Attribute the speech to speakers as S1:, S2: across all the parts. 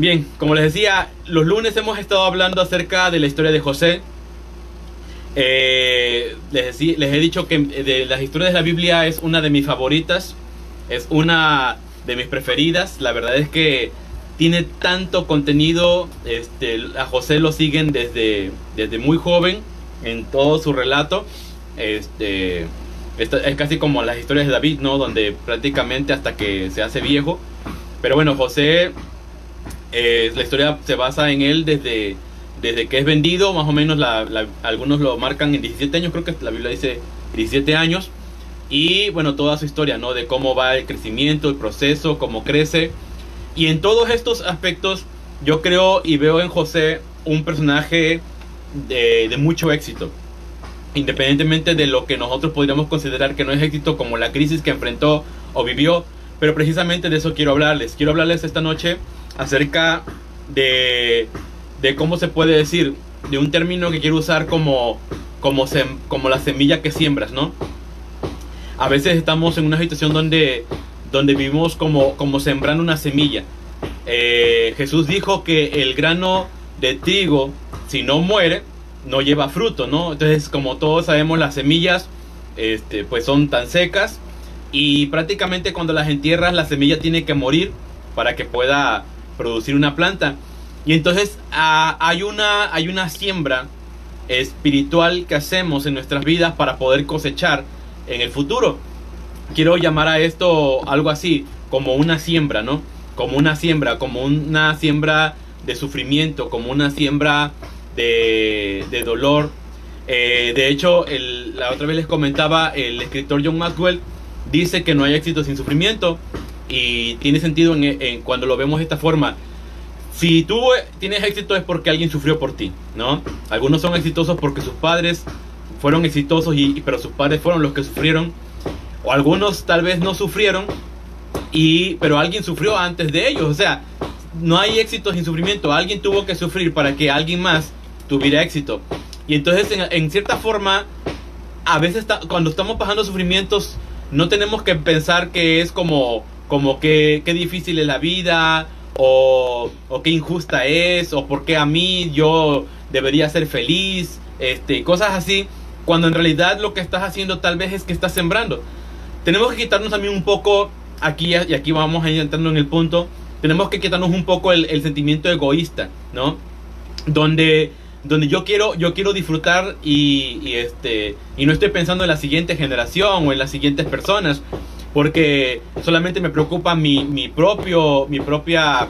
S1: Bien, como les decía, los lunes hemos estado hablando acerca de la historia de José. Eh, les, les, he dicho que de las historias de la Biblia es una de mis favoritas, es una de mis preferidas. La verdad es que tiene tanto contenido, este, a José lo siguen desde, desde muy joven en todo su relato. Este, es casi como las historias de David, ¿no? Donde prácticamente hasta que se hace viejo. Pero bueno, José, eh, la historia se basa en él desde, desde que es vendido, más o menos algunos lo marcan en 17 años, creo que la Biblia dice 17 años. Y bueno, toda su historia, ¿no? De cómo va el crecimiento, el proceso, cómo crece. Y en todos estos aspectos, yo creo y veo en José un personaje de, de mucho éxito independientemente de lo que nosotros podríamos considerar que no es éxito como la crisis que enfrentó o vivió, pero precisamente de eso quiero hablarles. Quiero hablarles esta noche acerca de, de cómo se puede decir, de un término que quiero usar como, como, como la semilla que siembras, ¿no? A veces estamos en una situación donde, donde vivimos como, como sembrando una semilla. Eh, Jesús dijo que el grano de trigo, si no muere, no lleva fruto, ¿no? Entonces, como todos sabemos, las semillas este, pues son tan secas y prácticamente cuando las entierras, la semilla tiene que morir para que pueda producir una planta. Y entonces hay, una, hay una siembra espiritual que hacemos en nuestras vidas para poder cosechar en el futuro. Quiero llamar a esto algo así, como una siembra, ¿no? Como una siembra, como una siembra de sufrimiento, como una siembra de, dolor. Eh, de hecho, la otra vez les comentaba, el escritor John Maxwell dice que no hay éxito sin sufrimiento y tiene sentido en, cuando lo vemos de esta forma. Si tú tienes éxito es porque alguien sufrió por ti, ¿no? Algunos son exitosos porque sus padres fueron exitosos, y, pero sus padres fueron los que sufrieron. O algunos tal vez no sufrieron, y, pero alguien sufrió antes de ellos. O sea, no hay éxito sin sufrimiento. Alguien tuvo que sufrir para que alguien más tuviera éxito. Y entonces, en, cierta forma, a veces cuando estamos pasando sufrimientos, no tenemos que pensar que es como, como que qué difícil es la vida, o, o qué injusta es, o por qué a mí yo debería ser feliz, este, cosas así, cuando en realidad lo que estás haciendo tal vez es que estás sembrando. Tenemos que quitarnos también un poco, aquí y aquí vamos a ir entrando en el punto, tenemos que quitarnos un poco el, el sentimiento egoísta, ¿no? Donde donde yo quiero, yo quiero disfrutar y, este, y no estoy pensando en la siguiente generación o en las siguientes personas, porque solamente me preocupa mi, mi, propio, mi propia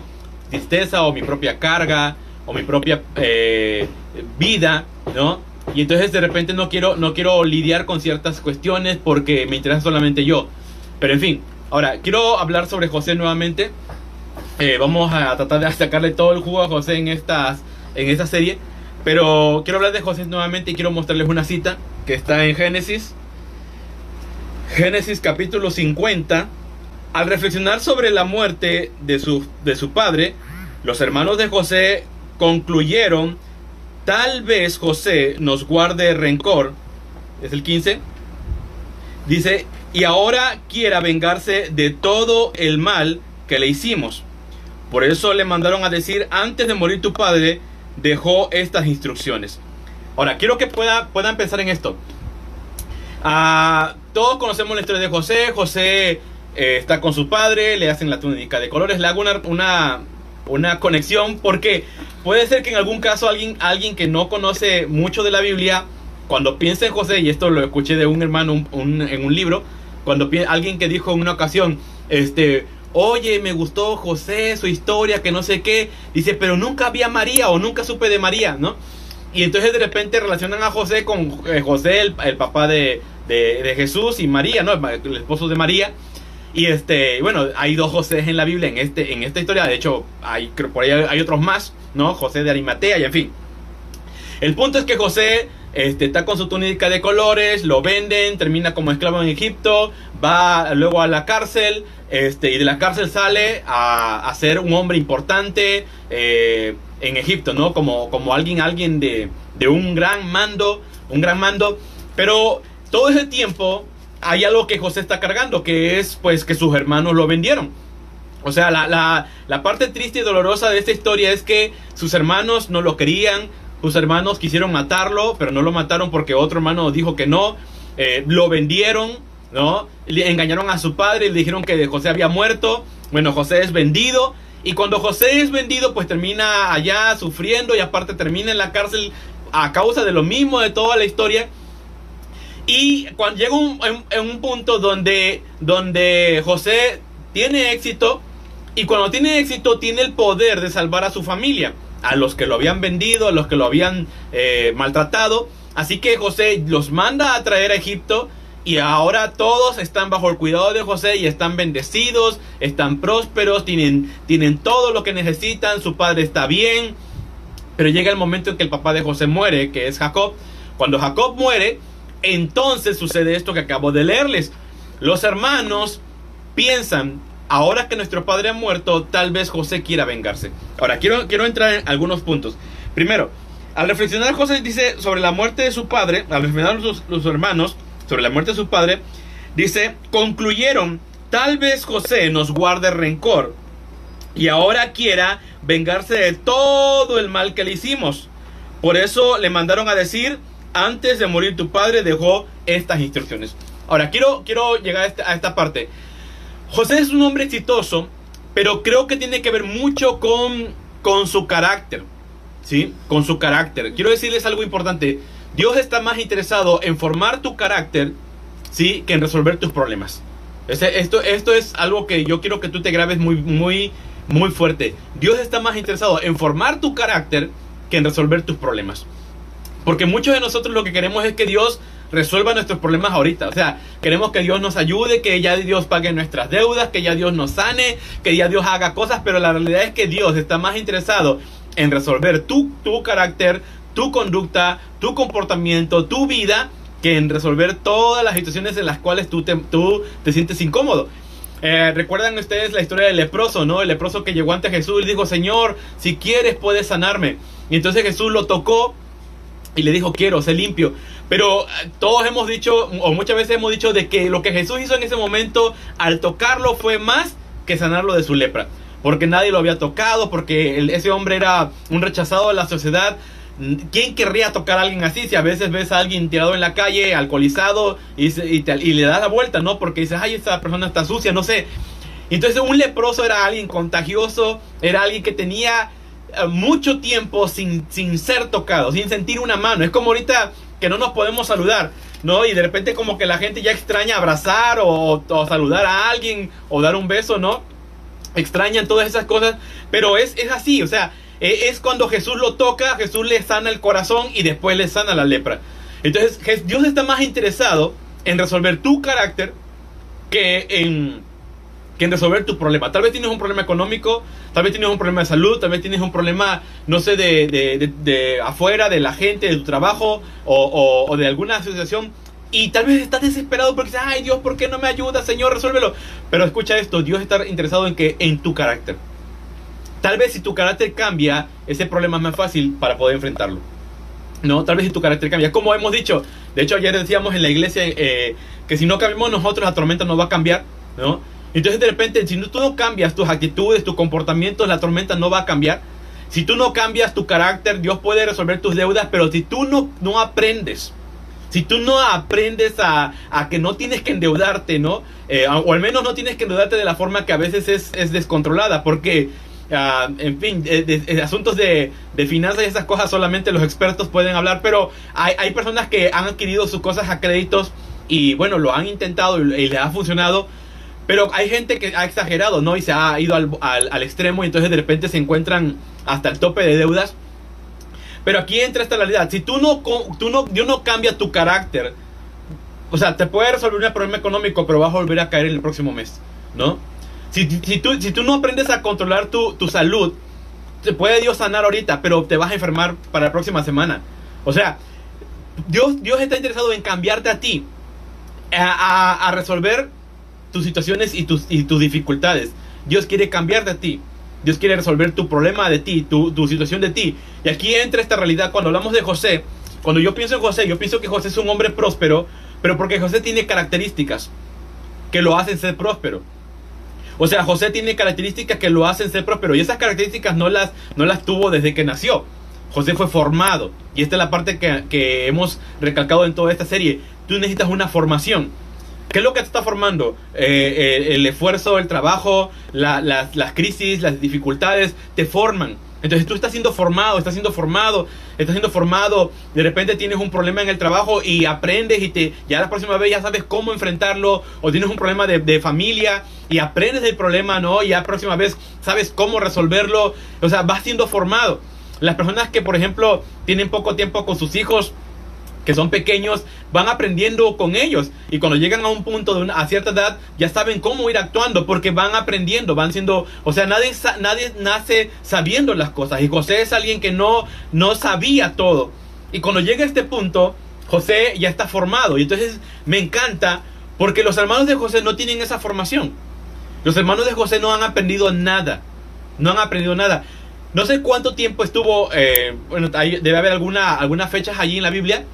S1: tristeza o mi propia carga o mi propia eh, vida, ¿no? Y entonces de repente no quiero, no quiero lidiar con ciertas cuestiones porque me interesa solamente yo. Pero en fin, ahora quiero hablar sobre José nuevamente. Eh, vamos a tratar de sacarle todo el jugo a José en, estas, en esta serie. Pero quiero hablar de José nuevamente y quiero mostrarles una cita que está en Génesis. Génesis capítulo 50. Al reflexionar sobre la muerte de su, de su padre, los hermanos de José concluyeron, tal vez José nos guarde rencor. Es el 15. Dice, y ahora quiera vengarse de todo el mal que le hicimos. Por eso le mandaron a decir, antes de morir tu padre, dejó estas instrucciones. Ahora, quiero que pueda, puedan pensar en esto. Ah, todos conocemos la historia de José. José eh, está con su padre, le hacen la túnica de colores, le hago una, una, conexión porque puede ser que en algún caso alguien, alguien que no conoce mucho de la Biblia, cuando piensa en José, y esto lo escuché de un hermano en un libro, cuando alguien que dijo en una ocasión, este, oye, me gustó José, su historia, que no sé qué. Dice, pero nunca vi a María o nunca supe de María, ¿no? Y entonces de repente relacionan a José con eh, José, el, papá de, Jesús, y María, ¿no? El, esposo de María. Y este, bueno, hay dos José en la Biblia en, este, en esta historia. De hecho, hay, por ahí hay otros más, ¿no? José de Arimatea y en fin. El punto es que José este, está con su túnica de colores, lo venden, termina como esclavo en Egipto, va luego a la cárcel, este, y de la cárcel sale a, ser un hombre importante eh, en Egipto, ¿no? Como, como alguien, alguien de, de, un gran mando, un gran mando. Pero todo ese tiempo hay algo que José está cargando, que es pues que sus hermanos lo vendieron. O sea, la, la, parte triste y dolorosa de esta historia es que sus hermanos no lo querían, sus hermanos quisieron matarlo, pero no lo mataron porque otro hermano dijo que no, eh, lo vendieron, ¿no? Le engañaron a su padre y le dijeron que José había muerto. Bueno, José es vendido. Y cuando José es vendido, pues termina allá sufriendo y aparte termina en la cárcel a causa de lo mismo de toda la historia. Y cuando llega un, en, un punto donde, donde José tiene éxito y cuando tiene éxito tiene el poder de salvar a su familia, a los que lo habían vendido, a los que lo habían eh, maltratado. Así que José los manda a traer a Egipto y ahora todos están bajo el cuidado de José y están bendecidos, están prósperos, tienen, tienen todo lo que necesitan, su padre está bien. Pero llega el momento en que el papá de José muere, que es Jacob. Cuando Jacob muere, entonces sucede esto que acabo de leerles. Los hermanos piensan, ahora que nuestro padre ha muerto, tal vez José quiera vengarse. Ahora, quiero, quiero entrar en algunos puntos. Primero, al reflexionar José dice sobre la muerte de su padre, al reflexionar los hermanos, sobre la muerte de su padre, dice, concluyeron, tal vez José nos guarde rencor y ahora quiera vengarse de todo el mal que le hicimos. Por eso le mandaron a decir, antes de morir tu padre dejó estas instrucciones. Ahora, quiero, quiero llegar a esta, a esta parte. José es un hombre exitoso, pero creo que tiene que ver mucho con, con su carácter. ¿Sí? Con su carácter. Quiero decirles algo importante. Dios está más interesado en formar tu carácter, ¿sí? Que en resolver tus problemas. esto, esto es algo que yo quiero que tú te grabes muy, muy, muy fuerte. Dios está más interesado en formar tu carácter que en resolver tus problemas. Porque muchos de nosotros lo que queremos es que Dios resuelva nuestros problemas ahorita. O sea, queremos que Dios nos ayude, que ya Dios pague nuestras deudas, que ya Dios nos sane, que ya Dios haga cosas, pero la realidad es que Dios está más interesado en resolver tu, tu carácter, tu conducta, tu comportamiento, tu vida, que en resolver todas las situaciones en las cuales tú te, tú te sientes incómodo. Eh, Recuerdan ustedes la historia del leproso, ¿no? El leproso que llegó ante Jesús y dijo, Señor, si quieres puedes sanarme. Y entonces Jesús lo tocó y le dijo, quiero, ser limpio. Pero eh, todos hemos dicho, o muchas veces hemos dicho, de que lo que Jesús hizo en ese momento, al tocarlo, fue más que sanarlo de su lepra. Porque nadie lo había tocado, porque ese hombre era un rechazado de la sociedad, ¿Quién querría tocar a alguien así? Si a veces ves a alguien tirado en la calle, alcoholizado, y, le das la vuelta, ¿no? Porque dices, ay, esta persona está sucia, no sé. Entonces un leproso era alguien contagioso, era alguien que tenía mucho tiempo sin, sin ser tocado, sin sentir una mano. Es como ahorita que no nos podemos saludar, ¿no? Y de repente como que la gente ya extraña abrazar o, saludar a alguien o dar un beso, ¿no? Extrañan todas esas cosas, pero es, es así, o sea, eh, es cuando Jesús lo toca, Jesús le sana el corazón y después le sana la lepra. Entonces Dios está más interesado en resolver tu carácter que en, que en resolver tu problema. Tal vez tienes un problema económico, tal vez tienes un problema de salud, tal vez tienes un problema, no sé, de, de, de, afuera, de la gente, de tu trabajo o, o, de alguna asociación. Y tal vez estás desesperado porque dices, ay Dios, ¿por qué no me ayuda, Señor? Resuélvelo. Pero escucha esto, Dios está interesado en que en tu carácter. Tal vez si tu carácter cambia, ese problema es más fácil para poder enfrentarlo. No, tal vez si tu carácter cambia. Como hemos dicho, de hecho ayer decíamos en la iglesia eh, que si no cambiamos nosotros, la tormenta no va a cambiar, ¿no? Entonces de repente, si tú no cambias tus actitudes, tus comportamientos, la tormenta no va a cambiar. Si tú no cambias tu carácter, Dios puede resolver tus deudas, pero si tú no, no aprendes, si tú no aprendes a, a que no tienes que endeudarte, ¿no? Eh, o al menos no tienes que endeudarte de la forma que a veces es, es descontrolada, porque Ah, en fin, de, asuntos de, finanzas y esas cosas solamente los expertos pueden hablar, pero hay, hay, personas que han adquirido sus cosas a créditos y bueno, lo han intentado y, les ha funcionado, pero hay gente que ha exagerado, ¿no? Y se ha ido al, al, extremo y entonces de repente se encuentran hasta el tope de deudas. Pero aquí entra esta realidad, si tú no, tú no, Dios no cambia tu carácter, o sea, te puede resolver un problema económico, pero vas a volver a caer el próximo mes, ¿no? Si, tú, si tú no aprendes a controlar tu, salud, te puede Dios sanar ahorita, pero te vas a enfermar para la próxima semana. O sea, Dios, Dios está interesado en cambiarte a ti, a, resolver tus situaciones y tus, y tus dificultades. Dios quiere cambiarte a ti. Dios quiere resolver tu problema de ti, tu, tu situación de ti. Y aquí entra esta realidad. Cuando hablamos de José, cuando yo pienso en José, yo pienso que José es un hombre próspero, pero porque José tiene características que lo hacen ser próspero. O sea, José tiene características que lo hacen ser próspero y esas características no las, no las tuvo desde que nació. José fue formado y esta es la parte que, que hemos recalcado en toda esta serie. Tú necesitas una formación. ¿Qué es lo que te está formando? Eh, eh, el esfuerzo, el trabajo, las, crisis, las dificultades te forman. Entonces tú estás siendo formado, estás siendo formado, estás siendo formado, de repente tienes un problema en el trabajo y aprendes y te ya la próxima vez ya sabes cómo enfrentarlo, o tienes un problema de, familia y aprendes del problema, ¿no? Y ya la próxima vez sabes cómo resolverlo, o sea, vas siendo formado. Las personas que, por ejemplo, tienen poco tiempo con sus hijos, que son pequeños, van aprendiendo con ellos. Y cuando llegan a un punto de a cierta edad, ya saben cómo ir actuando porque van aprendiendo, van siendo, o sea, nadie, nadie nace sabiendo las cosas. Y José es alguien que no, no sabía todo. Y cuando llega a este punto, José ya está formado. Y entonces me encanta porque los hermanos de José no tienen esa formación. Los hermanos de José no han aprendido nada. No han aprendido nada. No sé cuánto tiempo estuvo, eh, bueno, debe haber alguna, algunas fechas allí en la Biblia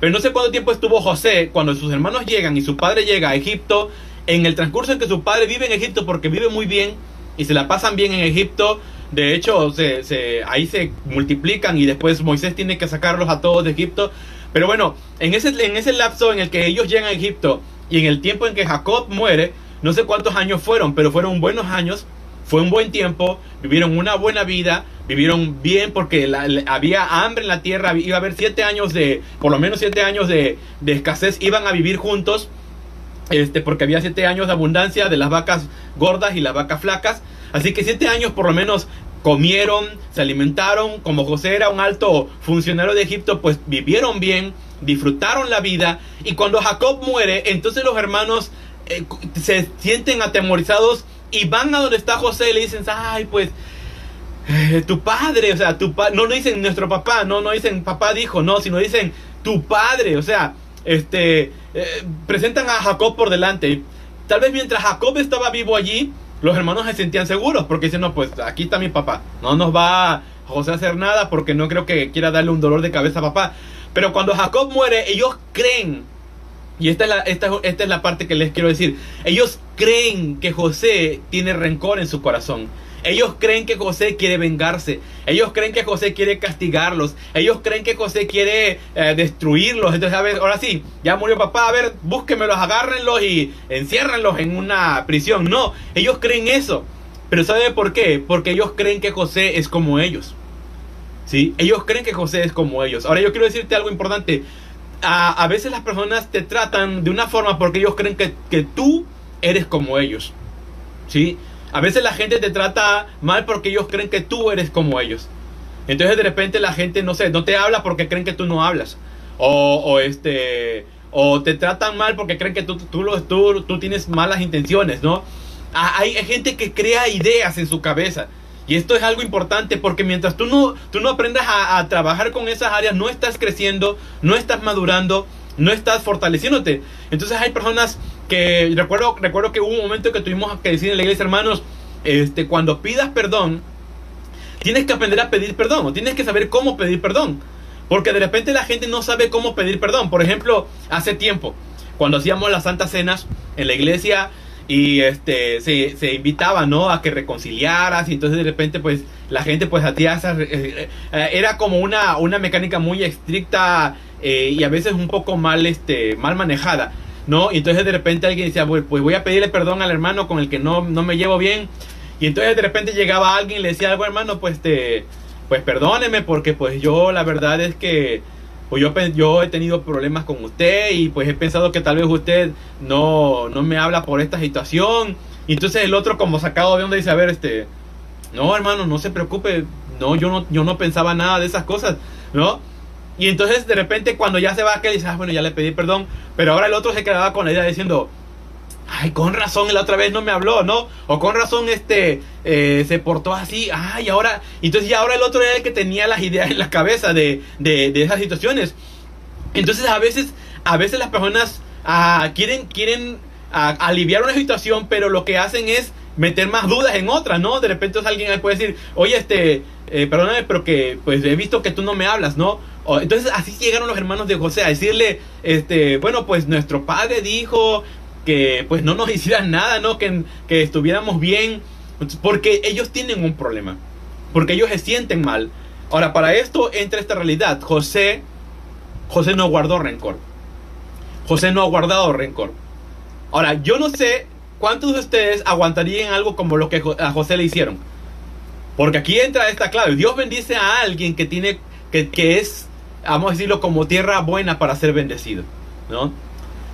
S1: pero no sé cuánto tiempo estuvo José cuando sus hermanos llegan y su padre llega a Egipto. En el transcurso en que su padre vive en Egipto porque vive muy bien y se la pasan bien en Egipto. De hecho, se, ahí se multiplican y después Moisés tiene que sacarlos a todos de Egipto. Pero bueno, en ese, en ese lapso en el que ellos llegan a Egipto y en el tiempo en que Jacob muere, no sé cuántos años fueron, pero fueron buenos años, fue un buen tiempo, vivieron una buena vida, vivieron bien porque había hambre en la tierra, iba a haber siete años de, por lo menos siete años de, escasez, iban a vivir juntos, este, porque había siete años de abundancia de las vacas gordas y las vacas flacas, así que siete años por lo menos comieron, se alimentaron, como José era un alto funcionario de Egipto, pues vivieron bien, disfrutaron la vida, y cuando Jacob muere, entonces los hermanos eh, se sienten atemorizados y van a donde está José y le dicen, ay, pues eh, tu padre, o sea, tu pa no, no dicen nuestro papá, no, no dicen papá dijo, no, sino dicen tu padre, o sea, este, eh, presentan a Jacob por delante. Tal vez mientras Jacob estaba vivo allí, los hermanos se sentían seguros, porque dicen, no, pues aquí está mi papá, no nos va José a hacer nada porque no creo que quiera darle un dolor de cabeza a papá. Pero cuando Jacob muere, ellos creen, y esta es la, esta, esta es la parte que les quiero decir, ellos creen que José tiene rencor en su corazón. Ellos creen que José quiere vengarse. Ellos creen que José quiere castigarlos. Ellos creen que José quiere eh, destruirlos. Entonces, a ver, ahora sí, ya murió papá. A ver, búsquenmelos, agárrenlos y enciérrenlos en una prisión. No, ellos creen eso. Pero ¿sabe por qué? Porque ellos creen que José es como ellos. ¿Sí? Ellos creen que José es como ellos. Ahora yo quiero decirte algo importante. A, a veces las personas te tratan de una forma porque ellos creen que, que tú eres como ellos. ¿Sí? A veces la gente te trata mal porque ellos creen que tú eres como ellos. Entonces de repente la gente, no sé, no te habla porque creen que tú no hablas. O, o este, o te tratan mal porque creen que tú, tú, tú, tú tienes malas intenciones, ¿no? Ah, hay, gente que crea ideas en su cabeza. Y esto es algo importante porque mientras tú no, tú no aprendas a, a trabajar con esas áreas, no estás creciendo, no estás madurando, no estás fortaleciéndote. Entonces hay personas que recuerdo, recuerdo que hubo un momento que tuvimos que decir en la iglesia, hermanos, este, cuando pidas perdón, tienes que aprender a pedir perdón, o tienes que saber cómo pedir perdón. Porque de repente la gente no sabe cómo pedir perdón. Por ejemplo, hace tiempo, cuando hacíamos las santas cenas en la iglesia y este se, se invitaba, ¿no? A que reconciliaras y entonces de repente pues la gente pues hacía esa... Eh, eh, era como una, una mecánica muy estricta eh, y a veces un poco mal, este, mal manejada. ¿No? Y entonces de repente alguien decía, pues, voy a pedirle perdón al hermano con el que no, no me llevo bien. Y entonces de repente llegaba alguien y le decía algo, hermano, pues te, pues perdóneme porque pues yo la verdad es que pues yo, yo he tenido problemas con usted y pues he pensado que tal vez usted no, no me habla por esta situación. Y entonces el otro como sacado de onda dice, a ver, este, no hermano, no se preocupe, no, yo no, yo no pensaba nada de esas cosas, ¿no? Y entonces de repente cuando ya se va que dice, ah, bueno, ya le pedí perdón, pero ahora el otro se quedaba con la idea diciendo, ay, con razón la otra vez no me habló, ¿no? O con razón este eh, se portó así, ay, ahora, entonces ya ahora el otro era el que tenía las ideas en la cabeza de, de, de esas situaciones. Entonces a veces, a veces las personas ah, quieren, quieren ah, aliviar una situación, pero lo que hacen es meter más dudas en otra, ¿no? De repente alguien puede decir, oye, este, eh, perdóname, pero que pues he visto que tú no me hablas, ¿no? entonces así llegaron los hermanos de José a decirle, este, bueno, pues nuestro padre dijo que pues no nos hicieran nada, ¿no? Que, que estuviéramos bien, porque ellos tienen un problema, porque ellos se sienten mal. Ahora, para esto entra esta realidad. José, José no guardó rencor. José no ha guardado rencor. Ahora, yo no sé cuántos de ustedes aguantarían algo como lo que a José le hicieron. Porque aquí entra esta clave. Dios bendice a alguien que tiene, que, que es, vamos a decirlo, como tierra buena para ser bendecido. ¿no?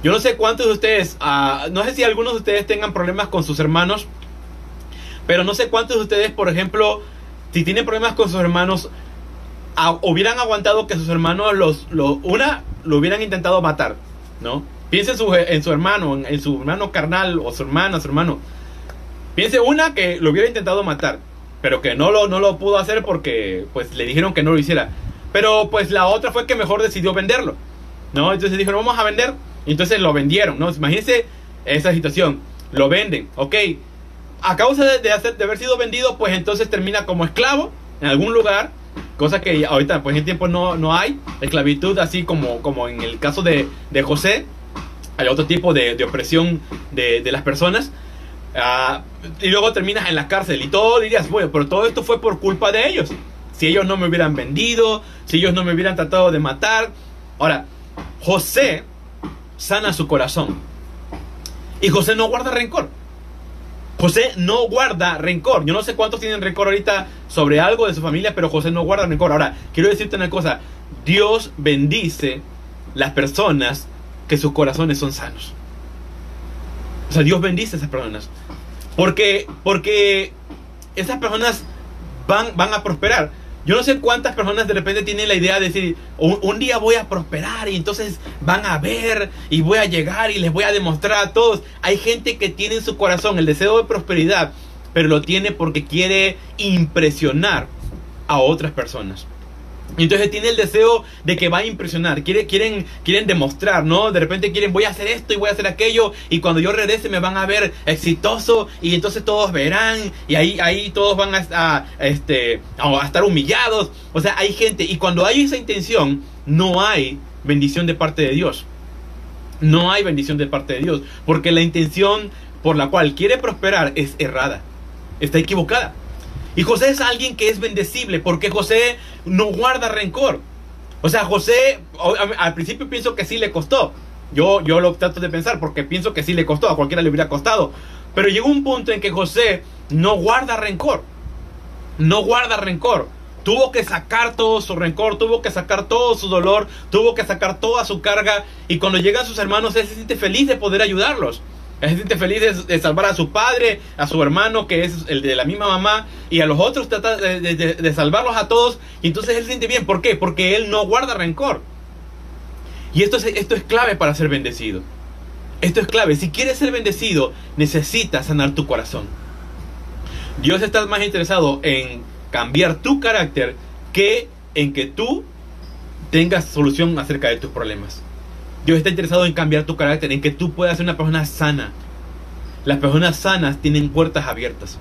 S1: Yo no sé cuántos de ustedes, uh, no sé si algunos de ustedes tengan problemas con sus hermanos, pero no sé cuántos de ustedes, por ejemplo, si tienen problemas con sus hermanos, uh, hubieran aguantado que sus hermanos los, los, una, lo hubieran intentado matar, ¿no? Piense en su, en su hermano, en, en, su hermano carnal o su hermana, su hermano. Piense una que lo hubiera intentado matar, pero que no lo, no lo pudo hacer porque pues le dijeron que no lo hiciera. Pero pues la otra fue que mejor decidió venderlo, ¿no? Entonces dijeron, vamos a vender entonces lo vendieron, ¿no? Imagínense esa situación. Lo venden, ok. A causa de, de, hacer, de haber sido vendido, pues entonces termina como esclavo en algún lugar. Cosa que ahorita, pues en tiempo no, no hay. Esclavitud, así como, como en el caso de, de José. Hay otro tipo de, opresión de, las personas. Uh, y luego terminas en la cárcel. Y todo dirías, bueno, pero todo esto fue por culpa de ellos. Si ellos no me hubieran vendido, si ellos no me hubieran tratado de matar. Ahora, José sana su corazón. Y José no guarda rencor. José no guarda rencor. Yo no sé cuántos tienen rencor ahorita sobre algo de su familia, pero José no guarda rencor. Ahora, quiero decirte una cosa. Dios bendice las personas que sus corazones son sanos. O sea, Dios bendice a esas personas. Porque, porque esas personas van, van a prosperar. Yo no sé cuántas personas de repente tienen la idea de decir, un, un, día voy a prosperar y entonces van a ver y voy a llegar y les voy a demostrar a todos. Hay gente que tiene en su corazón el deseo de prosperidad, pero lo tiene porque quiere impresionar a otras personas. Entonces tiene el deseo de que va a impresionar, quiere, quieren, quieren demostrar, ¿no? De repente quieren, voy a hacer esto y voy a hacer aquello, y cuando yo regrese me van a ver exitoso, y entonces todos verán, y ahí, ahí todos van a, a, este, a estar humillados. O sea, hay gente, y cuando hay esa intención, no hay bendición de parte de Dios. No hay bendición de parte de Dios, porque la intención por la cual quiere prosperar es errada, está equivocada. Y José es alguien que es bendecible porque José no guarda rencor. O sea, José, al principio pienso que sí le costó. Yo, yo lo trato de pensar porque pienso que sí le costó, a cualquiera le hubiera costado. Pero llegó un punto en que José no guarda rencor. No guarda rencor. Tuvo que sacar todo su rencor, tuvo que sacar todo su dolor, tuvo que sacar toda su carga. Y cuando llegan sus hermanos, él se siente feliz de poder ayudarlos. Se siente feliz de, de, salvar a su padre, a su hermano, que es el de la misma mamá, y a los otros trata de, de, de, salvarlos a todos. Y entonces él se siente bien. ¿Por qué? Porque él no guarda rencor. Y esto es, esto es clave para ser bendecido. Esto es clave. Si quieres ser bendecido, necesitas sanar tu corazón. Dios está más interesado en cambiar tu carácter que en que tú tengas solución acerca de tus problemas. Dios está interesado en cambiar tu carácter, en que tú puedas ser una persona sana. Las personas sanas tienen puertas abiertas.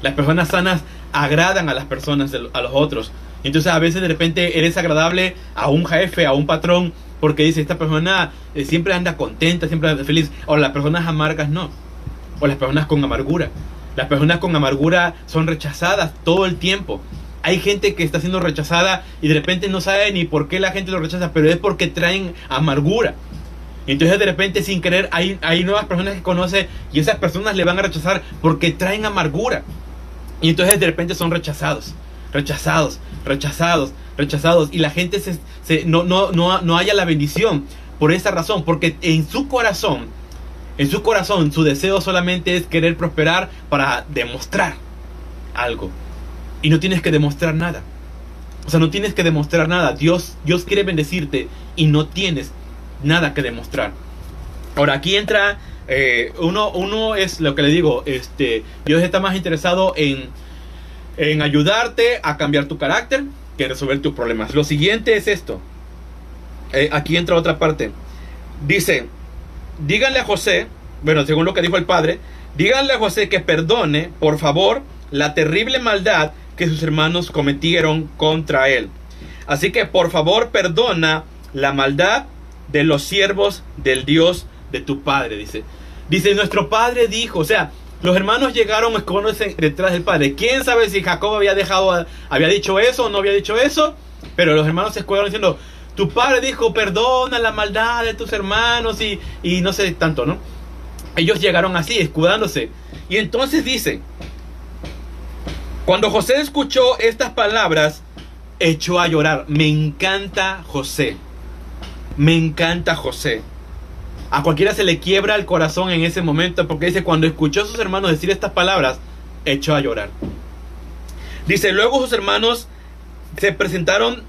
S1: Las personas sanas agradan a las personas, a los otros. Entonces a veces de repente eres agradable a un jefe, a un patrón, porque dice, esta persona siempre anda contenta, siempre anda feliz. O las personas amargas no. O las personas con amargura. Las personas con amargura son rechazadas todo el tiempo. Hay gente que está siendo rechazada y de repente no sabe ni por qué la gente lo rechaza, pero es porque traen amargura. Entonces de repente sin querer hay, hay nuevas personas que conoce y esas personas le van a rechazar porque traen amargura. Y entonces de repente son rechazados, rechazados, rechazados, rechazados. Y la gente se, no, no, no, no haya la bendición por esa razón, porque en su corazón, en su corazón, su deseo solamente es querer prosperar para demostrar algo. Y no tienes que demostrar nada. O sea, no tienes que demostrar nada. Dios, Dios quiere bendecirte y no tienes nada que demostrar. Ahora, aquí entra, eh, uno, uno es lo que le digo, este, Dios está más interesado en, en ayudarte a cambiar tu carácter que resolver tus problemas. Lo siguiente es esto. Eh, aquí entra otra parte. Dice, díganle a José, bueno, según lo que dijo el padre, díganle a José que perdone, por favor, la terrible maldad que sus hermanos cometieron contra él. Así que por favor perdona la maldad de los siervos del Dios de tu Padre, dice. Dice, nuestro padre dijo, o sea, los hermanos llegaron escondiéndose detrás del padre. ¿Quién sabe si Jacob había dejado, había dicho eso o no había dicho eso? Pero los hermanos se escudaron diciendo, tu padre dijo, perdona la maldad de tus hermanos y, y no sé tanto, ¿no? Ellos llegaron así, escudándose. Y entonces dice, cuando José escuchó estas palabras, echó a llorar. Me encanta José. Me encanta José. A cualquiera se le quiebra el corazón en ese momento porque dice, cuando escuchó a sus hermanos decir estas palabras, echó a llorar. Dice, luego sus hermanos se presentaron,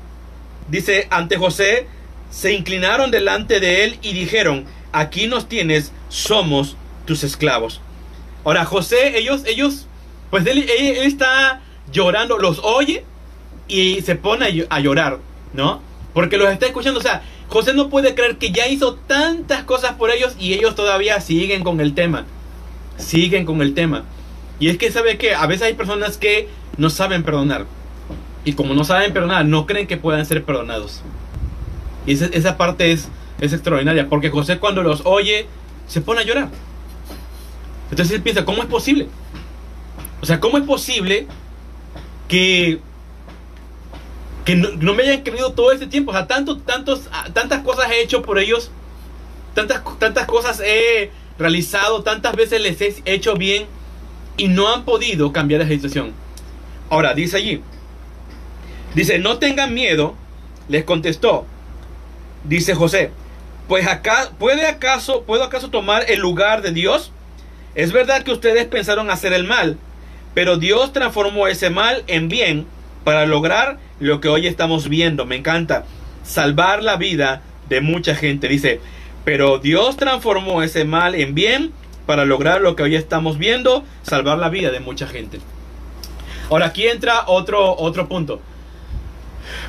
S1: dice, ante José, se inclinaron delante de él y dijeron, aquí nos tienes, somos tus esclavos. Ahora, José, ellos, ellos, pues él, está llorando, los oye y se pone a llorar, ¿no? Porque los está escuchando, o sea, José no puede creer que ya hizo tantas cosas por ellos y ellos todavía siguen con el tema. Siguen con el tema. Y es que sabe que a veces hay personas que no saben perdonar. Y como no saben perdonar, no creen que puedan ser perdonados. Y esa, parte es, es extraordinaria. Porque José cuando los oye, se pone a llorar. Entonces él piensa, ¿cómo es posible? O sea, ¿cómo es posible que que no, me hayan querido todo este tiempo. O sea, tanto, tantos, ah, tantas cosas he hecho por ellos. Tantas, tantas cosas he realizado. Tantas veces les he hecho bien. Y no han podido cambiar esa situación. Ahora, dice allí. Dice, no tengan miedo. Les contestó. Dice José. Pues acá, ¿puede acaso, ¿puedo acaso tomar el lugar de Dios? Es verdad que ustedes pensaron hacer el mal, pero Dios transformó ese mal en bien para lograr lo que hoy estamos viendo. Me encanta salvar la vida de mucha gente. Dice, pero Dios transformó ese mal en bien para lograr lo que hoy estamos viendo, salvar la vida de mucha gente. Ahora aquí entra otro, otro punto.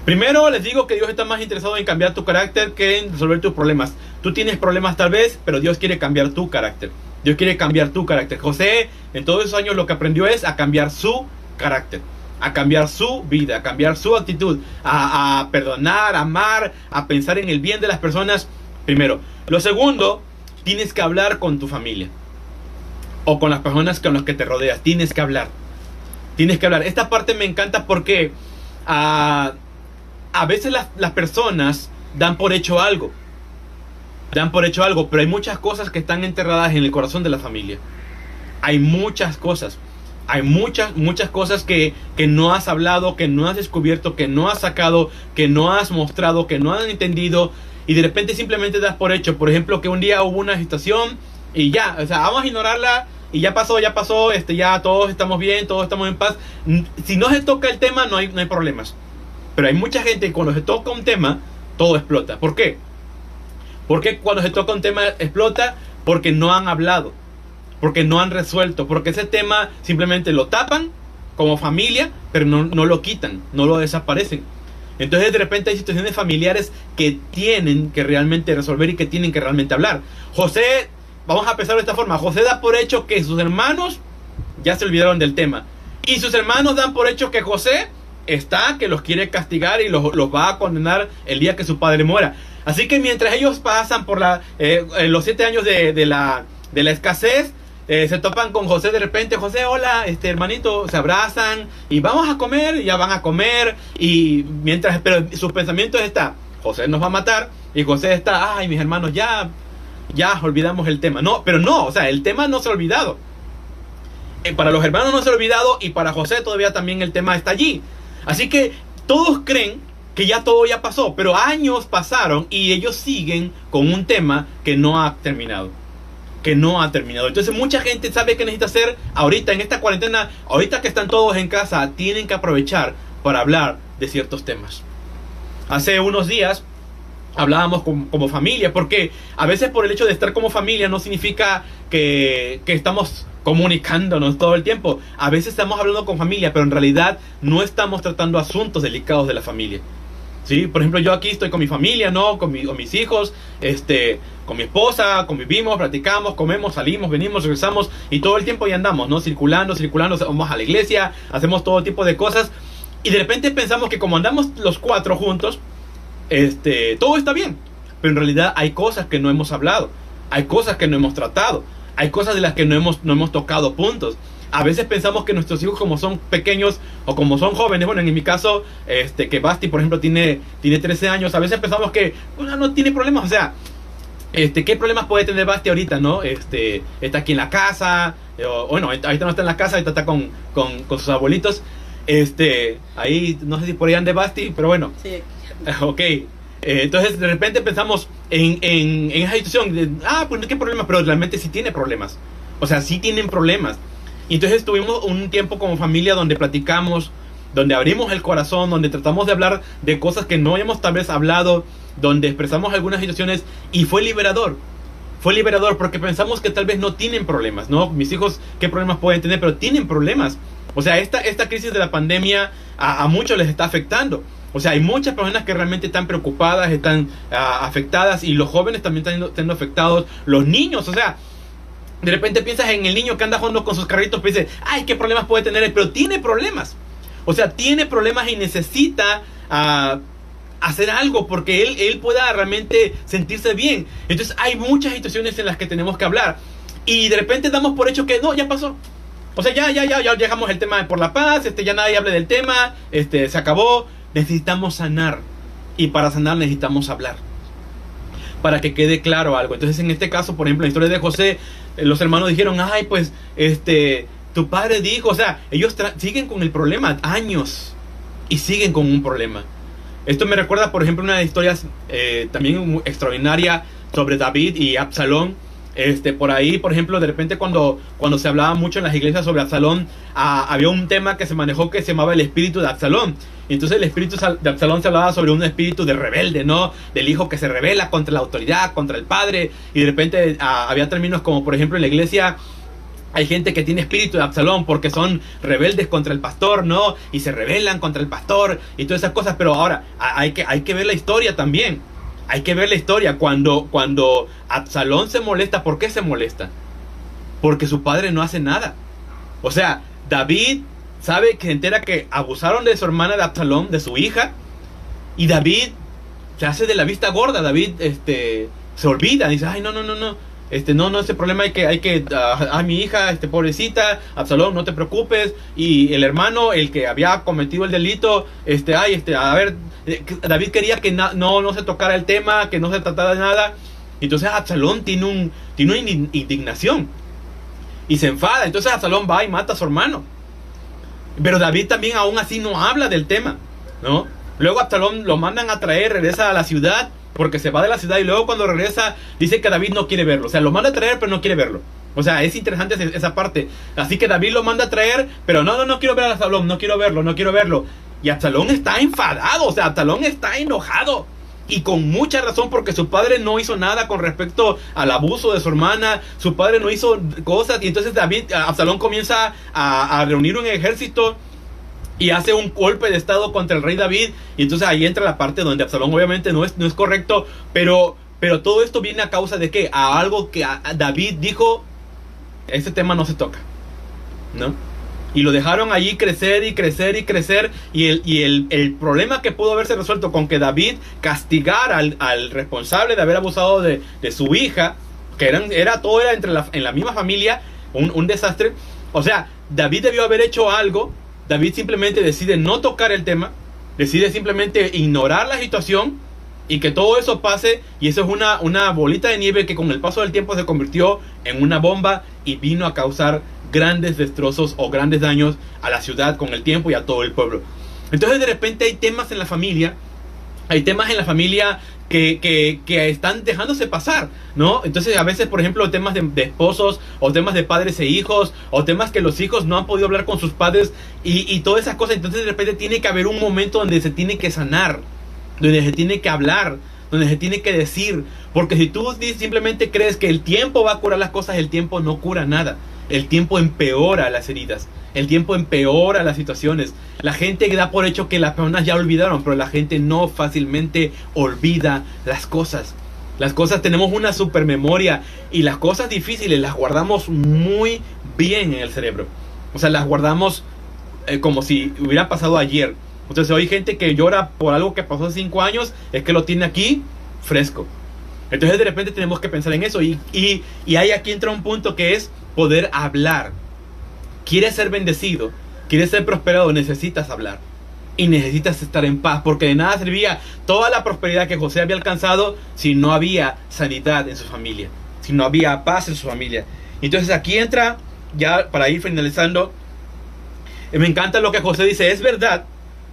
S1: Primero les digo que Dios está más interesado en cambiar tu carácter que en resolver tus problemas. Tú tienes problemas tal vez, pero Dios quiere cambiar tu carácter. Dios quiere cambiar tu carácter. José en todos esos años lo que aprendió es a cambiar su carácter a cambiar su vida, a cambiar su actitud, a, perdonar, a amar, a pensar en el bien de las personas. Primero. Lo segundo, tienes que hablar con tu familia. O con las personas con las que te rodeas. Tienes que hablar. Tienes que hablar. Esta parte me encanta porque a, a veces las, las personas dan por hecho algo. Dan por hecho algo, pero hay muchas cosas que están enterradas en el corazón de la familia. Hay muchas cosas hay muchas, muchas cosas que, que, no has hablado, que no has descubierto, que no has sacado, que no has mostrado, que no has entendido y de repente simplemente das por hecho. Por ejemplo, que un día hubo una situación y ya, o sea, vamos a ignorarla y ya pasó, ya pasó, este, ya todos estamos bien, todos estamos en paz. Si no se toca el tema, no hay, no hay problemas. Pero hay mucha gente que cuando se toca un tema, todo explota. ¿Por qué? Porque cuando se toca un tema explota porque no han hablado porque no han resuelto, porque ese tema simplemente lo tapan como familia, pero no, no lo quitan, no lo desaparecen. Entonces de repente hay situaciones familiares que tienen que realmente resolver y que tienen que realmente hablar. José, vamos a pensar de esta forma, José da por hecho que sus hermanos ya se olvidaron del tema. Y sus hermanos dan por hecho que José está, que los quiere castigar y los, va a condenar el día que su padre muera. Así que mientras ellos pasan por la, eh, los siete años de, la, escasez, eh, se topan con José de repente, José, hola, este hermanito, se abrazan y vamos a comer, ya van a comer y mientras, pero sus pensamientos está, José nos va a matar y José está, ay, mis hermanos, ya, ya olvidamos el tema. No, pero no, o sea, el tema no se ha olvidado. Eh, para los hermanos no se ha olvidado y para José todavía también el tema está allí. Así que todos creen que ya todo ya pasó, pero años pasaron y ellos siguen con un tema que no ha terminado que no ha terminado. Entonces mucha gente sabe que necesita hacer ahorita en esta cuarentena, ahorita que están todos en casa, tienen que aprovechar para hablar de ciertos temas. Hace unos días hablábamos como, familia, porque a veces por el hecho de estar como familia no significa que, que estamos comunicándonos todo el tiempo. A veces estamos hablando con familia, pero en realidad no estamos tratando asuntos delicados de la familia. ¿Sí? Por ejemplo, yo aquí estoy con mi familia, ¿no? Con, con, mis hijos, este, con mi esposa, convivimos, platicamos, comemos, salimos, venimos, regresamos y todo el tiempo ya andamos, ¿no? Circulando, circulando, vamos a la iglesia, hacemos todo tipo de cosas y de repente pensamos que como andamos los cuatro juntos, este, todo está bien. Pero en realidad hay cosas que no hemos hablado, hay cosas que no hemos tratado, hay cosas de las que no hemos, no hemos tocado puntos. A veces pensamos que nuestros hijos como son pequeños o como son jóvenes, bueno, en mi caso, este, que Basti, por ejemplo, tiene, tiene 13 años, a veces pensamos que bueno, no tiene problemas, o sea, este, ¿qué problemas puede tener Basti ahorita, no? Este, está aquí en la casa, eh, o, bueno, ahorita no está en la casa, ahorita está con, con, con sus abuelitos, este, ahí, no sé si por ahí ande Basti, pero bueno. Sí. Ok. Eh, entonces, de repente pensamos en, en, en esa situación, de, ah, pues qué problema, pero realmente sí tiene problemas. O sea, sí tienen problemas. Y entonces tuvimos un tiempo como familia donde platicamos, donde abrimos el corazón, donde tratamos de hablar de cosas que no habíamos tal vez hablado, donde expresamos algunas situaciones y fue liberador. Fue liberador porque pensamos que tal vez no tienen problemas, ¿no? Mis hijos, ¿qué problemas pueden tener? Pero tienen problemas. O sea, esta, esta crisis de la pandemia a, muchos les está afectando. O sea, hay muchas personas que realmente están preocupadas, están ah, afectadas y los jóvenes también están siendo afectados, los niños, o sea, de repente piensas en el niño que anda jugando con sus carritos, pues dices, ay, ¿qué problemas puede tener él? Pero tiene problemas. O sea, tiene problemas y necesita ah, hacer algo porque él, él pueda realmente sentirse bien. Entonces hay muchas situaciones en las que tenemos que hablar. Y de repente damos por hecho que no, ya pasó. O sea, ya, ya, ya, ya dejamos el tema por la paz, este, ya nadie hable del tema, este, se acabó. Necesitamos sanar. Y para sanar necesitamos hablar. Para que quede claro algo. Entonces, en este caso, por ejemplo, la historia de José, los hermanos dijeron, ay, pues, este, tu padre dijo, o sea, ellos siguen con el problema años y siguen con un problema. Esto me recuerda, por ejemplo, una historias eh, también extraordinaria sobre David y Absalón este, por ahí, por ejemplo, de repente cuando, cuando se hablaba mucho en las iglesias sobre Absalón, ah, había un tema que se manejó que se llamaba el espíritu de Absalón. Entonces el espíritu de Absalón se hablaba sobre un espíritu de rebelde, ¿no? Del hijo que se revela contra la autoridad, contra el padre. Y de repente ah, había términos como, por ejemplo, en la iglesia hay gente que tiene espíritu de Absalón porque son rebeldes contra el pastor, ¿no? Y se rebelan contra el pastor y todas esas cosas. Pero ahora hay que, hay que ver la historia también hay que ver la historia. Cuando, cuando Absalón se molesta, ¿por qué se molesta? Porque su padre no hace nada. O sea, David sabe que se entera que abusaron de su hermana de Absalón, de su hija, y David se hace de la vista gorda. David este, se olvida, dice, ay, no, no, no, no. Este, no, no, ese problema hay que, hay que, a ah, mi hija, este, pobrecita, Absalón, no te preocupes. Y el hermano, el que había cometido el delito, este, ay, este, a ver, eh, David quería que no, no se tocara el tema, que no se tratara de nada. Entonces Absalón tiene, un, tiene una indignación y se enfada. Entonces Absalón va y mata a su hermano. Pero David también aún así no habla del tema, ¿no? Luego Absalón lo mandan a traer, regresa a la ciudad, porque se va de la ciudad y luego cuando regresa dice que David no quiere verlo. O sea, lo manda a traer pero no quiere verlo. O sea, es interesante esa parte. Así que David lo manda a traer, pero no, no, no quiero ver a Absalón, no quiero verlo, no quiero verlo. Y Absalón está enfadado, o sea, Absalón está enojado. Y con mucha razón porque su padre no hizo nada con respecto al abuso de su hermana, su padre no hizo cosas y entonces David, Absalón comienza a, reunir un ejército y hace un golpe de estado contra el rey David y entonces ahí entra la parte donde Absalón obviamente no es, no es correcto, pero, pero todo esto viene a causa de que a algo que David dijo, este tema no se toca, ¿no? Y lo dejaron allí crecer y crecer y crecer. Y el, y el, problema que pudo haberse resuelto con que David castigara al, responsable de haber abusado de, su hija, que eran, era todo era entre la, en la misma familia, un, un desastre. O sea, David debió haber hecho algo. David simplemente decide no tocar el tema, decide simplemente ignorar la situación y que todo eso pase y eso es una, una bolita de nieve que con el paso del tiempo se convirtió en una bomba y vino a causar grandes destrozos o grandes daños a la ciudad con el tiempo y a todo el pueblo. Entonces de repente hay temas en la familia, hay temas en la familia que, que, están dejándose pasar, ¿no? Entonces a veces, por ejemplo, temas de, esposos o temas de padres e hijos o temas que los hijos no han podido hablar con sus padres y, y todas esas cosas. Entonces de repente tiene que haber un momento donde se tiene que sanar, donde se tiene que hablar, donde se tiene que decir. Porque si tú simplemente crees que el tiempo va a curar las cosas, el tiempo no cura nada. El tiempo empeora las heridas. El tiempo empeora las situaciones. La gente da por hecho que las personas ya olvidaron, pero la gente no fácilmente olvida las cosas. Las cosas tenemos una supermemoria y las cosas difíciles las guardamos muy bien en el cerebro. O sea, las guardamos eh, como si hubiera pasado ayer. Entonces, hay gente que llora por algo que pasó hace cinco años, es que lo tiene aquí fresco. Entonces de repente tenemos que pensar en eso y, y, y ahí aquí entra un punto que es poder hablar. Quieres ser bendecido, quieres ser prosperado, necesitas hablar. Y necesitas estar en paz, porque de nada servía toda la prosperidad que José había alcanzado si no había sanidad en su familia, si no había paz en su familia. Entonces aquí entra, ya para ir finalizando, me encanta lo que José dice, es verdad,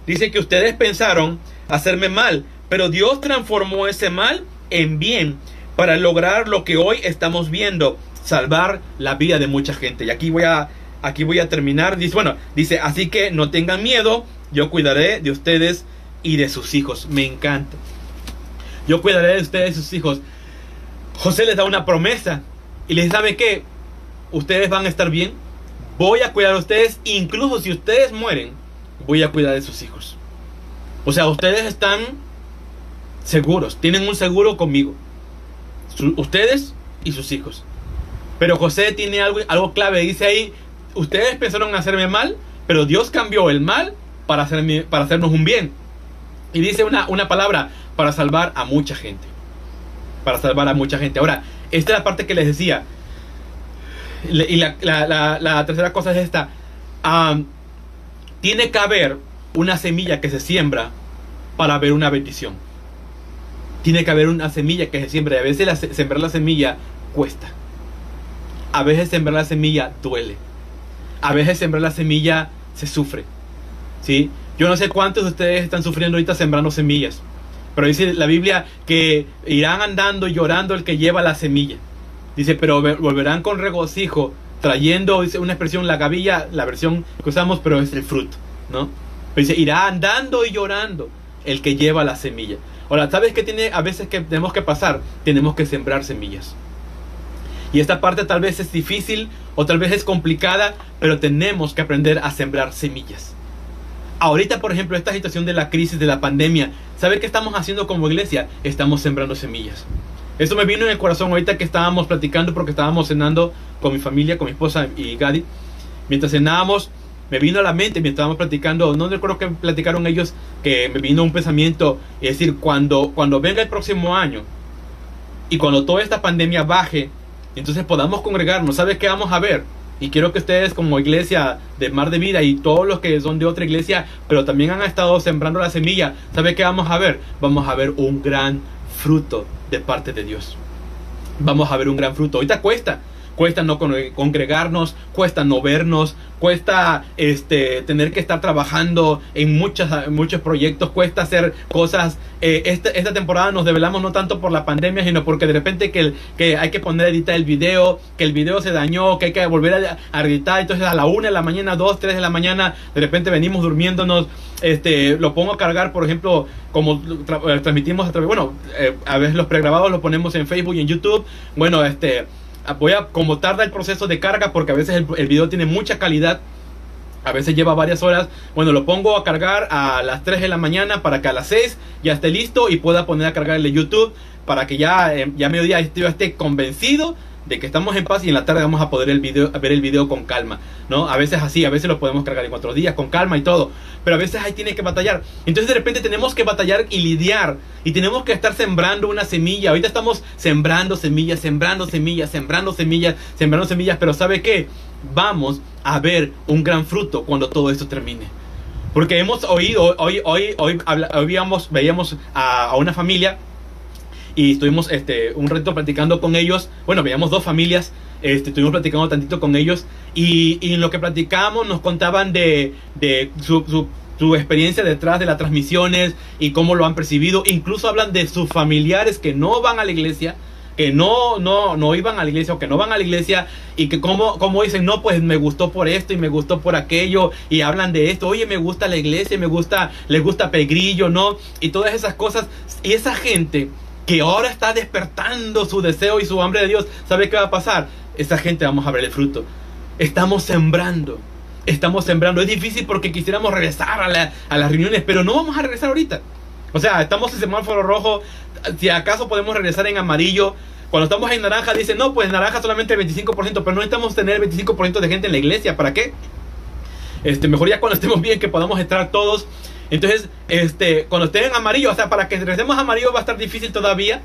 S1: dice que ustedes pensaron hacerme mal, pero Dios transformó ese mal en bien para lograr lo que hoy estamos viendo, salvar la vida de mucha gente. Y aquí voy a, aquí voy a terminar. Dice, bueno, dice, así que no tengan miedo, yo cuidaré de ustedes y de sus hijos. Me encanta. Yo cuidaré de ustedes y sus hijos. José les da una promesa y les sabe que ustedes van a estar bien. Voy a cuidar de ustedes, incluso si ustedes mueren, voy a cuidar de sus hijos. O sea, ustedes están seguros, tienen un seguro conmigo. ustedes y sus hijos. Pero José tiene algo, algo clave, dice ahí, ustedes pensaron hacerme mal, pero Dios cambió el mal para, hacerme, para hacernos un bien. Y dice una, una palabra, para salvar a mucha gente. Para salvar a mucha gente. Ahora, esta es la parte que les decía. Y la, la, la, tercera cosa es esta. tiene que haber una semilla que se siembra para ver una bendición. Tiene que haber una semilla que se siembra. A veces sembrar la semilla cuesta. A veces sembrar la semilla duele. A veces sembrar la semilla se sufre. ¿Sí? Yo no sé cuántos de ustedes están sufriendo ahorita sembrando semillas. Pero dice la Biblia que irán andando y llorando el que lleva la semilla. Dice, pero volverán con regocijo, trayendo, dice una expresión, la gavilla, la versión que usamos, pero es el fruto, ¿no? dice, irá andando y llorando el que lleva la semilla. Ahora, ¿sabes qué tiene a veces que tenemos que pasar? Tenemos que sembrar semillas. Y esta parte tal vez es difícil o tal vez es complicada, pero tenemos que aprender a sembrar semillas. Ahorita, por ejemplo, esta situación de la crisis, de la pandemia, ¿sabe qué estamos haciendo como iglesia? Estamos sembrando semillas. Eso me vino en el corazón ahorita que estábamos platicando porque estábamos cenando con mi familia, con mi esposa y Gadi. Mientras cenábamos, me vino a la mente mientras estábamos platicando, no recuerdo que platicaron ellos, que me vino un pensamiento, es decir, cuando, cuando venga el próximo año y cuando toda esta pandemia baje, entonces podamos congregarnos, ¿sabes qué vamos a ver? Y quiero que ustedes como iglesia de Mar de Vida y todos los que son de otra iglesia, pero también han estado sembrando la semilla, ¿sabe qué vamos a ver? Vamos a ver un gran fruto de parte de Dios. Vamos a ver un gran fruto. Ahorita cuesta, cuesta no congregarnos, cuesta no vernos, cuesta este, tener que estar trabajando en muchas, muchos proyectos, cuesta hacer cosas. Eh, esta, esta, temporada nos develamos no tanto por la pandemia, sino porque de repente que, que hay que poner a editar el video, que el video se dañó, que hay que volver a, editar. Entonces a la una de la mañana, dos, tres de la mañana, de repente venimos durmiéndonos. Este, lo pongo a cargar, por ejemplo, como eh, transmitimos a través, bueno, eh, a veces los pregrabados los ponemos en Facebook y en YouTube. Bueno, este voy a, como tarda el proceso de carga, porque a veces el, video tiene mucha calidad, a veces lleva varias horas. Bueno, lo pongo a cargar a las 3 de la mañana para que a las 6 ya esté listo y pueda poner a cargar el de YouTube para que ya, eh, ya mediodía esté convencido de que estamos en paz y en la tarde vamos a poder el video, ver el video con calma, ¿no? A veces así, a veces lo podemos cargar en cuatro días con calma y todo, pero a veces ahí tiene que batallar. Entonces de repente tenemos que batallar y lidiar y tenemos que estar sembrando una semilla. Ahorita estamos sembrando semillas, sembrando semillas, sembrando semillas, sembrando semillas, pero ¿sabe qué? Vamos a ver un gran fruto cuando todo esto termine. Porque hemos oído, hoy, hoy, hoy, veíamos a, a una familia y estuvimos este, un reto platicando con ellos. Bueno, veíamos dos familias, este, estuvimos platicando tantito con ellos y, y en lo que platicamos nos contaban de, de su, experiencia detrás de las transmisiones y cómo lo han percibido. Incluso hablan de sus familiares que no van a la iglesia que no, no, no iban a la iglesia o que no van a la iglesia y que como, como dicen, no, pues me gustó por esto y me gustó por aquello y hablan de esto, oye, me gusta la iglesia, me gusta, les gusta Pegrillo, ¿no? Y todas esas cosas. Y esa gente que ahora está despertando su deseo y su hambre de Dios, ¿sabe qué va a pasar? Esa gente vamos a ver el fruto. Estamos sembrando. Estamos sembrando. Es difícil porque quisiéramos regresar a, las reuniones, pero no vamos a regresar ahorita. O sea, estamos en semáforo rojo. Si acaso podemos regresar en amarillo. Cuando estamos en naranja, dicen, no, pues naranja solamente el 25%, pero no necesitamos tener el 25% de gente en la iglesia. ¿Para qué? Este, mejor ya cuando estemos bien, que podamos estar todos entonces, este, cuando estén en amarillo, sea, para que regresemos amarillo va a estar difícil todavía.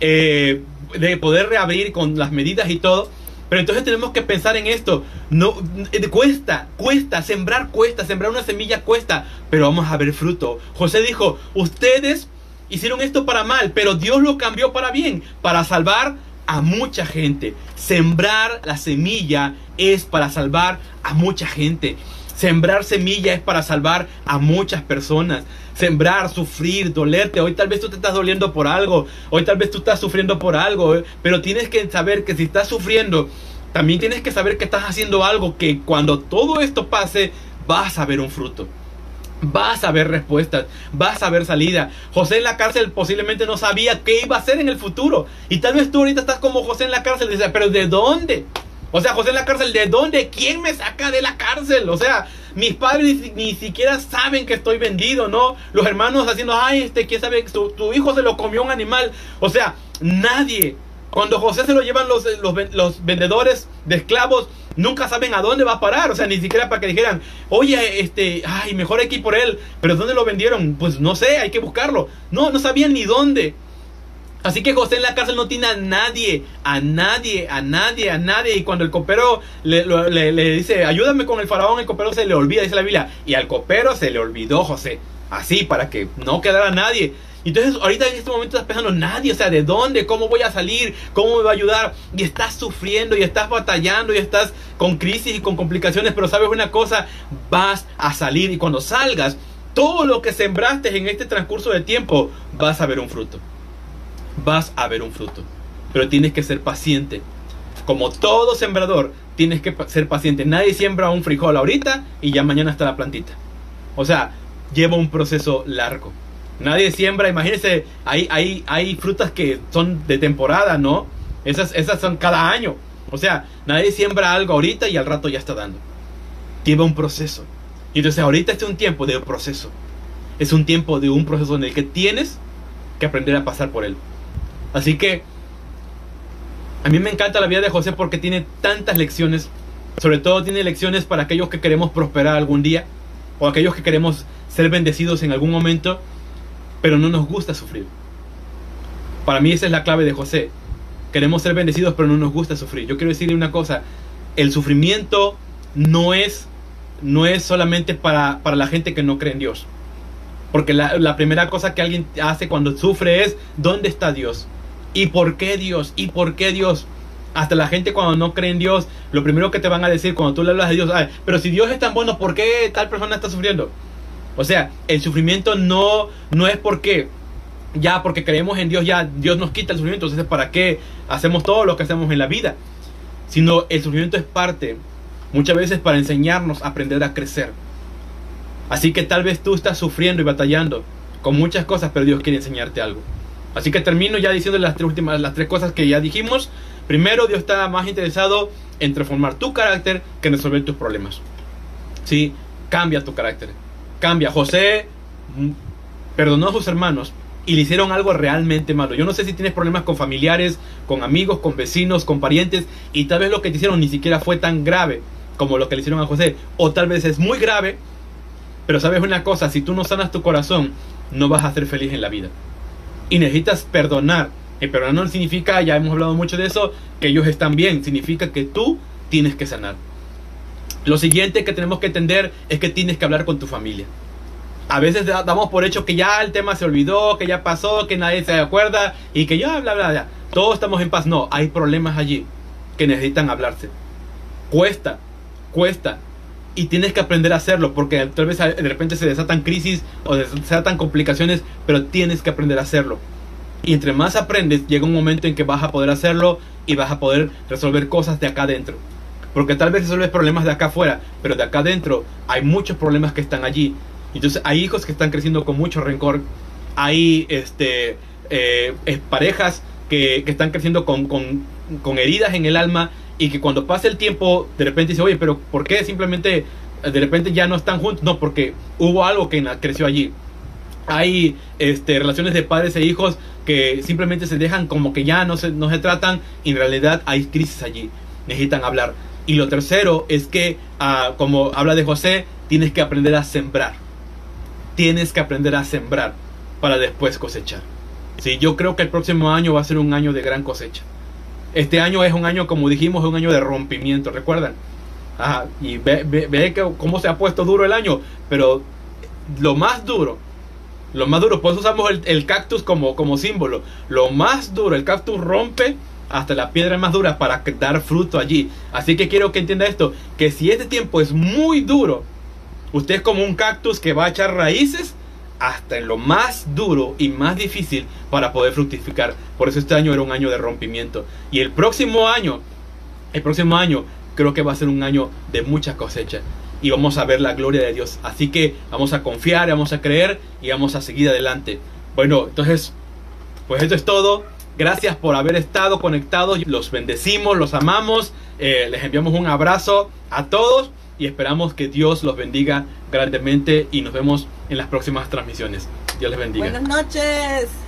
S1: eh, de poder reabrir con las medidas y todo. Pero entonces tenemos que pensar en esto. No eh, cuesta, cuesta, sembrar cuesta, sembrar una semilla cuesta, pero vamos a ver fruto. José dijo, ustedes hicieron esto para mal, pero Dios lo cambió para bien, para salvar a mucha gente. Sembrar la semilla es para salvar a mucha gente. Sembrar semilla es para salvar a muchas personas. Sembrar, sufrir, dolerte. Hoy tal vez tú te estás doliendo por algo. Hoy tal vez tú estás sufriendo por algo. ¿eh? Pero tienes que saber que si estás sufriendo, también tienes que saber que estás haciendo algo que cuando todo esto pase, vas a ver un fruto. Vas a ver respuestas, vas a ver salida. José en la cárcel posiblemente no sabía qué iba a hacer en el futuro. Y tal vez tú ahorita estás como José en la cárcel y dices, pero ¿de dónde? O sea, José en la cárcel, ¿de dónde? ¿Quién me saca de la cárcel? O sea, mis padres ni, siquiera saben que estoy vendido, ¿no? Los hermanos haciendo, ay, este, ¿quién sabe? Tu, tu hijo se lo comió un animal. O sea, nadie. Cuando José se lo llevan los, los, los vendedores de esclavos, nunca saben a dónde va a parar. O sea, ni siquiera para que dijeran, oye, este, ay, mejor hay que ir por él. Pero ¿dónde lo vendieron? Pues no sé, hay que buscarlo. No, no sabían ni dónde. Así que José en la cárcel no tiene a nadie, a nadie, a nadie, a nadie. Y cuando el copero le, le, dice, ayúdame con el faraón, el copero se le olvida, dice la Biblia. Y al copero se le olvidó José. Así, para que no quedara nadie. Entonces, ahorita en este momento estás pensando, nadie, o sea, ¿de dónde? ¿Cómo voy a salir? ¿Cómo me va a ayudar? Y estás sufriendo y estás batallando y estás con crisis y con complicaciones, pero sabes una cosa, vas a salir y cuando salgas, todo lo que sembraste en este transcurso de tiempo, vas a ver un fruto vas a ver un fruto. Pero tienes que ser paciente. Como todo sembrador, tienes que ser paciente. Nadie siembra un frijol ahorita y ya mañana está la plantita. O sea, lleva un proceso largo. Nadie siembra, imagínense, hay, hay, hay frutas que son de temporada, ¿no? Esas, esas son cada año. O sea, nadie siembra algo ahorita y al rato ya está dando. Lleva un proceso. Y entonces ahorita este es un tiempo de proceso. Es un tiempo de un proceso en el que tienes que aprender a pasar por él. Así que a mí me encanta la vida de José porque tiene tantas lecciones. Sobre todo tiene lecciones para aquellos que queremos prosperar algún día o aquellos que queremos ser bendecidos en algún momento, pero no nos gusta sufrir. Para mí esa es la clave de José. Queremos ser bendecidos, pero no nos gusta sufrir. Yo quiero decirle una cosa, el sufrimiento no es, no es solamente para, para la gente que no cree en Dios. Porque la, la primera cosa que alguien hace cuando sufre es, ¿dónde está Dios? ¿Y por qué Dios? ¿Y por qué Dios? Hasta la gente cuando no cree en Dios, lo primero que te van a decir cuando tú le hablas de Dios, pero si Dios es tan bueno, ¿por qué tal persona está sufriendo? O sea, el sufrimiento no, no es porque ya porque creemos en Dios, ya Dios nos quita el sufrimiento, entonces ¿para qué hacemos todo lo que hacemos en la vida? Sino el sufrimiento es parte, muchas veces para enseñarnos a aprender a crecer. Así que tal vez tú estás sufriendo y batallando con muchas cosas, pero Dios quiere enseñarte algo. Así que termino ya diciendo las tres últimas, las tres cosas que ya dijimos. Primero, Dios está más interesado en transformar tu carácter que en resolver tus problemas. Sí, cambia tu carácter. Cambia. José mm, perdonó a sus hermanos y le hicieron algo realmente malo. Yo no sé si tienes problemas con familiares, con amigos, con vecinos, con parientes y tal vez lo que te hicieron ni siquiera fue tan grave como lo que le hicieron a José. O tal vez es muy grave, pero sabes una cosa, si tú no sanas tu corazón, no vas a ser feliz en la vida y necesitas perdonar. Y perdonar no significa, ya hemos hablado mucho de eso, que ellos están bien, significa que tú tienes que sanar. Lo siguiente que tenemos que entender es que tienes que hablar con tu familia. A veces damos por hecho que ya el tema se olvidó, que ya pasó, que nadie se acuerda y que ya bla bla bla. Todos estamos en paz. No, hay problemas allí que necesitan hablarse. Cuesta, cuesta, y tienes que aprender a hacerlo porque tal vez de repente se desatan crisis o se desatan complicaciones, pero tienes que aprender a hacerlo. Y entre más aprendes, llega un momento en que vas a poder hacerlo y vas a poder resolver cosas de acá adentro. Porque tal vez resuelves problemas de acá afuera, pero de acá adentro hay muchos problemas que están allí. Entonces hay hijos que están creciendo con mucho rencor, hay este, eh, parejas que, que, están creciendo con, con, con heridas en el alma y que cuando pasa el tiempo, de repente dice, oye, pero ¿por qué simplemente de repente ya no están juntos? No, porque hubo algo que creció allí. Hay este, relaciones de padres e hijos que simplemente se dejan como que ya no se, no se tratan y en realidad hay crisis allí. Necesitan hablar. Y lo tercero es que, ah, como habla de José, tienes que aprender a sembrar. Tienes que aprender a sembrar para después cosechar. Sí, yo creo que el próximo año va a ser un año de gran cosecha. Este año es un año, como dijimos, es un año de rompimiento, ¿recuerdan? Ajá, y ve, ve, cómo se ha puesto duro el año, pero lo más duro, lo más duro, pues usamos el, el, cactus como, como símbolo. Lo más duro, el cactus rompe hasta la piedra más dura para dar fruto allí. Así que quiero que entienda esto, que si este tiempo es muy duro, usted es como un cactus que va a echar raíces hasta en lo más duro y más difícil para poder fructificar. Por eso este año era un año de rompimiento. Y el próximo año, el próximo año creo que va a ser un año de mucha cosecha. Y vamos a ver la gloria de Dios. Así que vamos a confiar, vamos a creer y vamos a seguir adelante. Bueno, entonces, pues esto es todo. Gracias por haber estado conectados. Los bendecimos, los amamos. Eh, les enviamos un abrazo a todos y esperamos que Dios los bendiga grandemente y nos vemos en las próximas transmisiones. Dios les bendiga.
S2: Buenas noches.